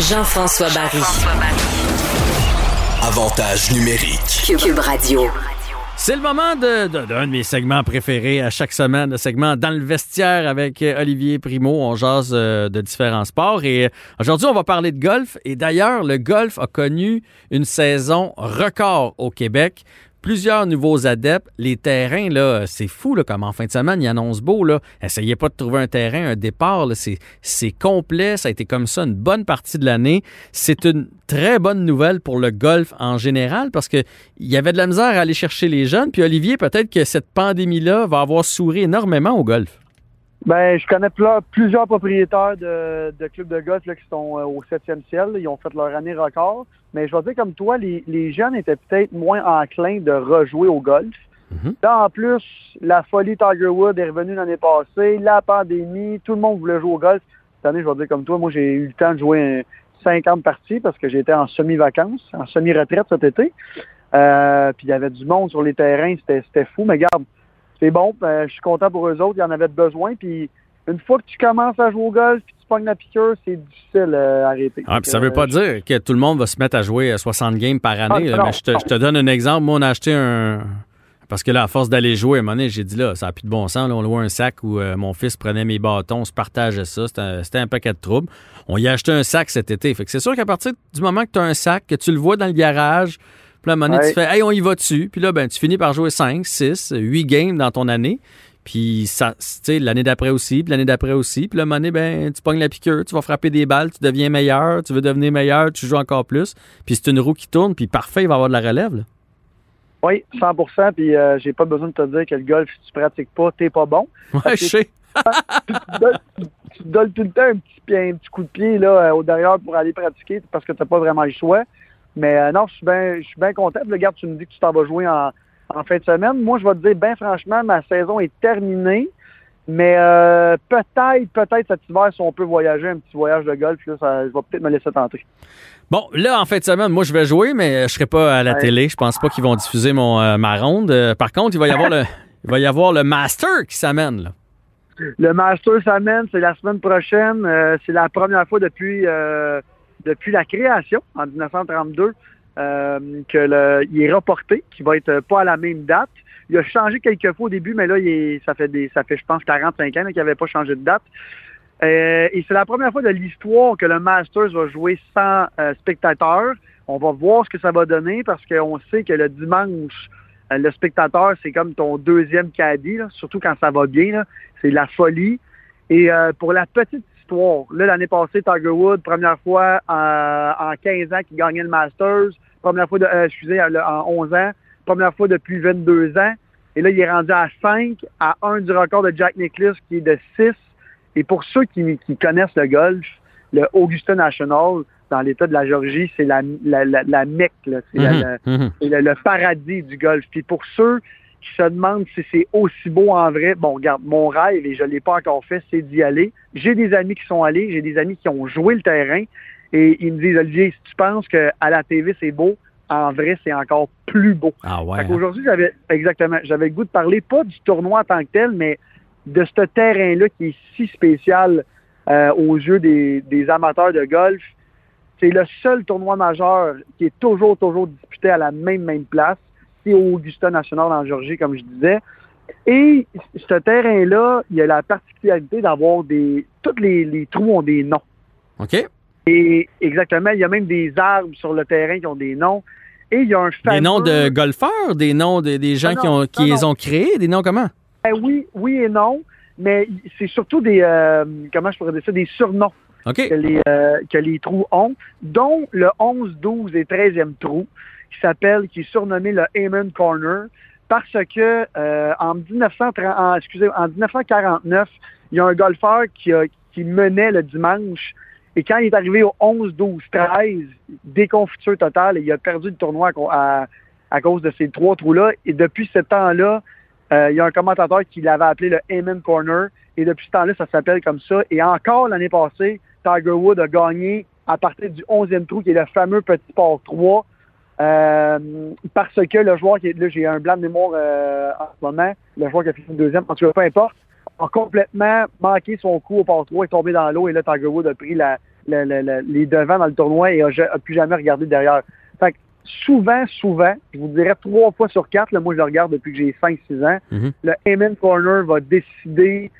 Jean-François Barry. Avantage numérique. Cube Radio. C'est le moment de, de- d'un de mes segments préférés à chaque semaine, le segment Dans le vestiaire avec euh, Olivier Primo. On jase euh, de différents sports et euh, aujourd'hui, on va parler de golf. Et d'ailleurs, le golf a connu une saison record au Québec. Plusieurs nouveaux adeptes. Les terrains, là, c'est fou, là, comme en fin de semaine, ils annoncent beau, là. Essayez pas de trouver un terrain, un départ. C'est, c'est complet. Ça a été comme ça une bonne partie de l'année. C'est une très bonne nouvelle pour le golf en général parce que il y avait de la misère à aller chercher les jeunes. Puis Olivier, peut-être que cette pandémie-là va avoir souri énormément au golf. Ben, je connais plusieurs propriétaires de, de clubs de golf là, qui sont euh, au septième ciel. Ils ont fait leur année record. Mais je vais dire comme toi, les, les jeunes étaient peut-être moins enclins de rejouer au golf. Mhm. Là, en plus, la folie Tiger Woods est revenue l'année passée, la pandémie, tout le monde voulait jouer au golf. Cette année, je vais dire comme toi, moi, j'ai eu le temps de jouer un 50 parties parce que j'étais en semi-vacances, en semi-retraite cet été. Euh, puis il y avait du monde sur les terrains, c'était c'était fou. Mais garde, c'est bon, euh, je suis content pour eux autres, il y en avait besoin. Puis une fois que tu commences à jouer au golf, puis tu pognes la piqûre, c'est difficile euh, à arrêter. Ah, puis ça veut Euh, pas dire que tout le monde va se mettre à jouer à 60 games par année. Ah, là, non, mais je te, non. je te donne un exemple. Moi, on a acheté un. Parce que là, à force d'aller jouer, à un moment donné, j'ai dit là, ça n'a plus de bon sens. Là, on louait un sac où euh, mon fils prenait mes bâtons, on se partageait ça. C'était un, un paquet de troubles. On y a acheté un sac cet été. Fait que c'est sûr qu'à partir du moment que tu as un sac, que tu le vois dans le garage, puis là, à un moment donné, Ouais. tu fais Hey, on y va dessus. Puis là, ben, tu finis par jouer 5, 6, 8 games dans ton année. Puis ça, tu sais, l'année d'après aussi, puis l'année d'après aussi. Puis là, à un moment donné, ben, tu pognes la piqûre, tu vas frapper des balles, tu deviens meilleur, tu veux devenir meilleur, tu joues encore plus. Puis c'est une roue qui tourne, puis parfait, il va y avoir de la relève. là. Oui, 100% Puis euh, j'ai pas besoin de te dire que le golf, si tu pratiques pas, t'es pas bon. Ouais, je sais. tu, te donnes, tu- tu te donnes tout le temps un petit, un petit coup de pied là, euh, au derrière pour aller pratiquer parce que t'as pas vraiment le choix. Mais euh, non, je suis bien content. Puis, Regarde, tu me dis que tu t'en vas jouer en, en fin de semaine. Moi, je vais te dire, bien franchement, ma saison est terminée. Mais euh, peut-être, peut-être cet hiver, si on peut voyager, un petit voyage de golf, là, ça, je vais peut-être me laisser tenter. Bon, là, en fin de semaine, moi, je vais jouer, mais je serai pas à la Ouais. télé. Je pense pas qu'ils vont diffuser mon, euh, ma ronde. Euh, par contre, il va y avoir le, il va y avoir le Master qui s'amène. là. Le Master s'amène, c'est la semaine prochaine. Euh, c'est la première fois depuis euh, depuis la création, en 1932, euh, que il est reporté, qu'il va être pas à la même date. Il a changé quelques fois au début, mais là, ça fait je pense, 45 ans qu'il n'avait pas changé de date. Euh, et c'est la première fois de l'histoire que le Masters va jouer sans euh, spectateurs. On va voir ce que ça va donner parce qu'on sait que le dimanche, euh, le spectateur, c'est comme ton deuxième caddie, surtout quand ça va bien. C'est la folie. Et euh, pour la petite là, l'année passée, Tiger Woods, première fois euh, en 15 ans qu'il gagnait le Masters, première fois, de, euh, excusez, le- en 11 ans, première fois depuis 22 ans. Et là, il est rendu à 5, à 1 du record de Jack Nicklaus qui est de 6. Et pour ceux qui, qui connaissent le golf, le Augusta National, dans l'État de la Géorgie, c'est la, la, la, la Mecque, c'est Mhm, mhm. c'est le, le paradis du golf. Puis pour ceux qui se demandent si c'est aussi beau en vrai, bon, regarde, mon rêve, et je ne l'ai pas encore fait, c'est d'y aller. J'ai des amis qui sont allés, j'ai des amis qui ont joué le terrain, et ils me disent, Olivier, si tu penses qu'à la TV, c'est beau, en vrai, c'est encore plus beau. Ah ouais. Hein? qu'aujourd'hui, j'avais, exactement, j'avais le goût de parler, pas du tournoi en tant que tel, mais de ce terrain-là qui est si spécial euh, aux yeux des, des amateurs de golf. C'est le seul tournoi majeur qui est toujours, toujours disputé à la même, même place. Au Augusta National en Georgie, comme je disais. Et ce terrain-là, il y a la particularité d'avoir des... Tous les, les trous ont des noms. OK. Et exactement, il y a même des arbres sur le terrain qui ont des noms. Et il y a un fameux... Des noms de golfeurs, des noms de- des gens Non, qui, ont, qui non, les ont créés, des noms comment? Ben oui, oui et non, mais c'est surtout des, euh, comment je pourrais dire ça, des surnoms que les, euh, que les trous ont, dont le 11, 12 et 13e trou, qui s'appelle, qui est surnommé le Amen Corner, parce que euh, en, 1930, en, excusez, en 1949, il y a un golfeur qui, a- qui menait le dimanche, et quand il est arrivé au 11, 12, 13, déconfiture totale, et il a perdu le tournoi à, à- cause de ces trois trous-là, et depuis ce temps-là, euh, il y a un commentateur qui l'avait appelé le Amen Corner, et depuis ce temps-là, ça s'appelle comme ça. Et encore l'année passée, Tiger Woods a gagné à partir du 11e trou, qui est le fameux petit port 3, euh, parce que le joueur qui est là, j'ai un blanc de mémoire euh, en ce moment, le joueur qui a fini deuxième, en tout cas, peu importe, a complètement manqué son coup au port 3, est tombé dans l'eau, et là, Tiger Woods a pris la, les devants dans le tournoi et n'a plus jamais regardé derrière. Fait que souvent, souvent, je vous dirais trois fois sur quatre, là, moi je le regarde depuis que j'ai 5-6 ans, Mhm. le Amen Corner va décider.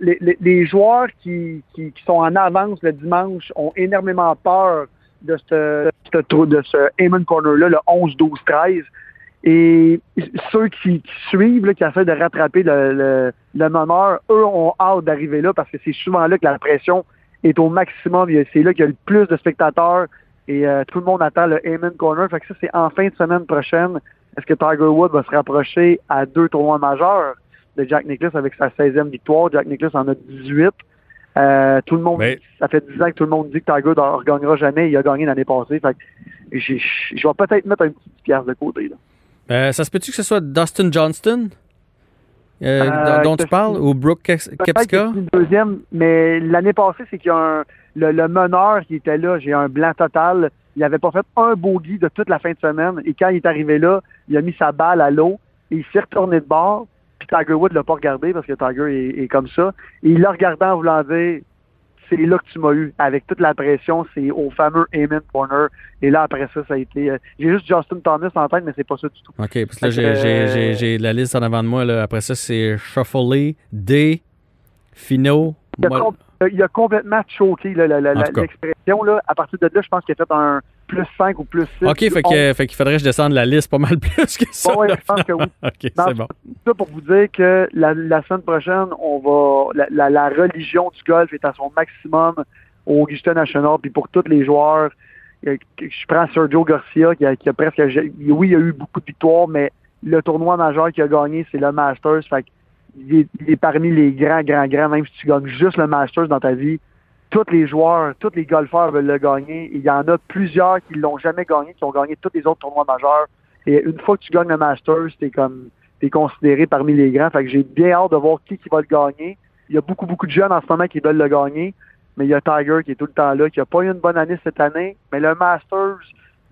Les, les- les joueurs qui, qui, qui sont en avance le dimanche ont énormément peur de ce, de ce, de ce Amen Corner-là, le 11, 12, 13. Et ceux qui, qui suivent, là, qui essaient de rattraper le, le, le meneur, eux ont hâte d'arriver là parce que c'est souvent là que la pression est au maximum. C'est là qu'il y a le plus de spectateurs et euh, tout le monde attend le Amen Corner. Fait que ça, c'est en fin de semaine prochaine. Est-ce que Tiger Woods va se rapprocher à deux tournois majeurs de Jack Nicklaus avec sa 16e victoire? Jack Nicklaus en a 18. Euh, tout le monde, Mais- ça fait 10 ans que tout le monde dit que Tiger ne regagnera jamais. Il a gagné l'année passée. Fait je vais peut-être mettre un petit pièce de côté. Là. Euh, ça se peut-tu que ce soit Dustin Johnston? Euh, dont, tu parles? Ou Brooke Kepska? une deuxième, mais l'année passée, c'est qu'il y a un, le, le meneur qui était là, j'ai un blanc total. Il n'avait pas fait un bogey de toute la fin de semaine. Et quand il est arrivé là, il a mis sa balle à l'eau et il s'est retourné de bord. Puis Tiger Woods l'a pas regardé parce que Tiger est, est comme ça. Et il l'a regardé en voulant dire c'est là que tu m'as eu. Avec toute la pression, c'est au fameux Amen Corner. Et là, après ça, ça a été. euh, j'ai juste Justin Thomas en tête, mais c'est pas ça du tout. OK, parce que là, j'ai- euh, j'ai la liste en avant de moi. Là. Après ça, c'est Shuffley, D, Fino. Il a complètement choqué l'expression. À partir de là, je pense qu'il a fait un plus 5 ou plus 6. OK, fait qu'il faudrait que je descende la liste pas mal plus que ça. ouais, là, je pense que oui. OK, c'est bon. ça pour vous dire que la, la semaine prochaine, on va la, la, la religion du golf est à son maximum au Augusta National. Puis pour tous les joueurs, euh, je prends Sergio Garcia qui a, qui a presque. Oui, il a eu beaucoup de victoires, mais le tournoi majeur qu'il a gagné, c'est le Masters. Fait que il est, il est parmi les grands, grands, grands, même si tu gagnes juste le Masters dans ta vie. Tous les joueurs, tous les golfeurs veulent le gagner. Il y en a plusieurs qui l'ont jamais gagné, qui ont gagné tous les autres tournois majeurs. Et une fois que tu gagnes le Masters, t'es comme t'es considéré parmi les grands. Fait que j'ai bien hâte de voir qui, qui va le gagner. Il y a beaucoup, beaucoup de jeunes en ce moment qui veulent le gagner. Mais il y a Tiger qui est tout le temps là, qui n'a pas eu une bonne année cette année. Mais le Masters,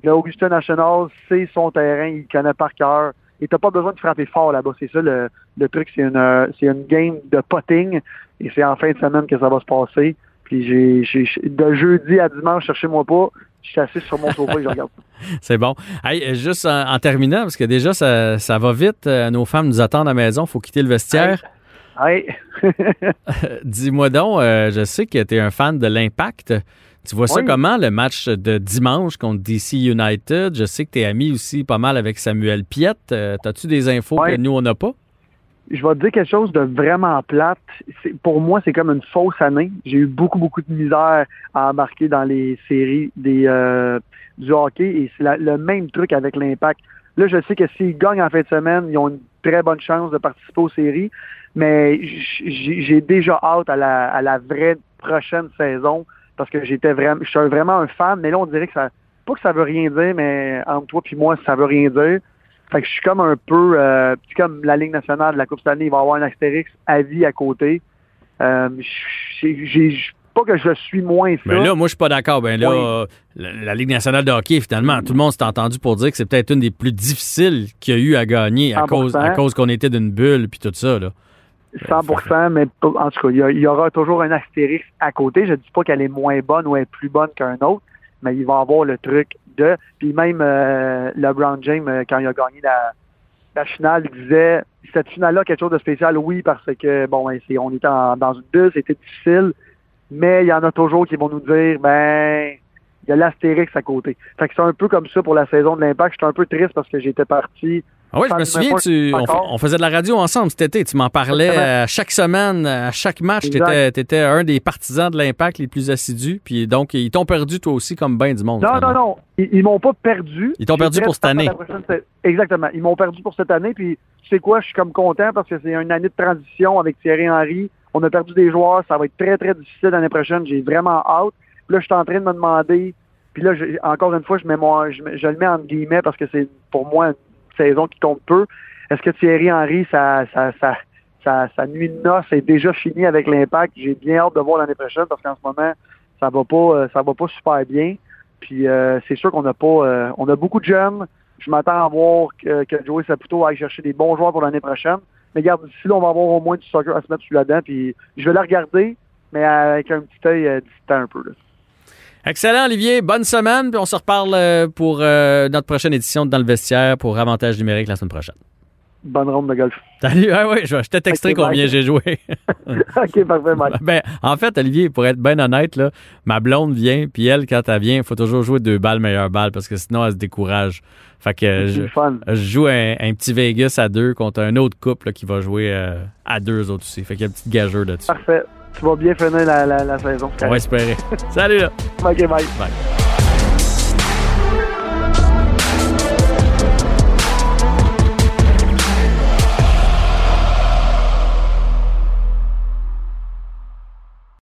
le Augusta National, c'est son terrain, il connaît par cœur. Et t'as pas besoin de frapper fort là-bas. C'est ça le, le truc, c'est une, euh, c'est une game de putting. Et c'est en fin de semaine que ça va se passer. Puis j'ai, j'ai de jeudi à dimanche, cherchez-moi pas. Je suis assis sur mon sofa et je regarde. C'est bon. Hey, juste en, en terminant, parce que déjà, ça, ça va vite. euh, nos femmes nous attendent à la maison. Il faut quitter le vestiaire. Hey. Dis-moi donc, euh, je sais que tu es un fan de l'Impact. Tu vois ça comment, le match de dimanche contre DC United? Je sais que tu es ami aussi pas mal avec Samuel Piette. Euh, As-tu des infos Oui. que nous, on n'a pas? je vais te dire quelque chose de vraiment plate. Pour moi, c'est comme une fausse année. J'ai eu beaucoup, beaucoup de misère à embarquer dans les séries des, euh, du hockey et c'est le même truc avec l'impact. Là, je sais que s'ils gagnent en fin de semaine, ils ont une très bonne chance de participer aux séries, mais j'ai déjà hâte à la, à la vraie prochaine saison parce que j'étais vraiment, je suis vraiment un fan, mais là, on dirait que ça, pas que ça veut rien dire, mais entre toi et moi, ça veut rien dire. Fait que je suis comme un peu, euh, comme la Ligue nationale de la Coupe Stanley, il va y avoir un astérix à vie à côté. Euh, j'ai, pas que je suis moins ça. Ben là, moi, je suis pas d'accord. Ben là, Oui. euh, la, la Ligue nationale de hockey, finalement, tout le monde s'est entendu pour dire que c'est peut-être une des plus difficiles qu'il y a eu à gagner à 100%. cause, à cause qu'on était d'une bulle puis tout ça. Là. 100%, mais en tout cas, il y, aura toujours un astérix à côté. Je dis pas qu'elle est moins bonne ou elle est plus bonne qu'un autre, mais il va avoir le truc de. Puis même euh, LeBron James, euh, quand il a gagné la, la finale, il disait cette finale-là quelque chose de spécial, oui, parce que bon, ben, on était en- dans une bulle, c'était difficile, mais il y en a toujours qui vont nous dire ben il y a l'astérix à côté. Fait que c'est un peu comme ça pour la saison de l'impact. J'étais un peu triste parce que j'étais parti Ah oui, je me souviens, tu, on, faisait de la radio ensemble cet été. Tu m'en parlais Exactement. à chaque semaine, à chaque match. Tu étais, un des partisans de l'impact les plus assidus. Puis donc, ils t'ont perdu toi aussi comme ben du monde. Non, non, finalement. non. Ils, ils m'ont pas perdu. Ils t'ont perdu pour cette année. prochaine, Exactement. Ils m'ont perdu pour cette année. Puis, tu sais quoi, je suis comme content parce que c'est une année de transition avec Thierry Henry. On a perdu des joueurs. Ça va être très, très difficile l'année prochaine. J'ai vraiment hâte. Puis là, je suis en train de me demander. Puis là, je- encore une fois, je, mets mon, je, je le mets entre guillemets parce que c'est pour moi saison qui compte peu. Est-ce que Thierry Henry, sa, sa, sa nuit de noces est déjà finie avec l'impact? J'ai bien hâte de voir l'année prochaine parce qu'en ce moment, ça va pas, euh, ça va pas super bien. Puis euh, c'est sûr qu'on n'a pas, euh, on a beaucoup de jeunes. Je m'attends à voir que, Joey Saputo aille chercher des bons joueurs pour l'année prochaine. Mais regarde, d'ici là, on va avoir au moins du soccer à se mettre dent. Puis je vais la regarder, mais avec un petit œil euh, distant un peu. là. Excellent, Olivier. Bonne semaine. Puis on se reparle euh, pour euh, notre prochaine édition de Dans le vestiaire pour Avantage numérique la semaine prochaine. Bonne ronde de golf. Salut. Ah oui, je, je Ok, combien j'ai joué. OK, parfait, Mike. ben, en fait, Olivier, pour être bien honnête, là, ma blonde vient, puis elle, quand elle vient, il faut toujours jouer deux balles, meilleure balle, parce que sinon, elle se décourage. Fait que je, je joue un, un petit Vegas à deux contre un autre couple là, qui va jouer euh, à deux autres aussi. Fait qu'il y a un petit gageur là-dessus. Parfait. Tu vas bien finir la, la, la saison. On va espérer. Salut là. OK, bye. Bye.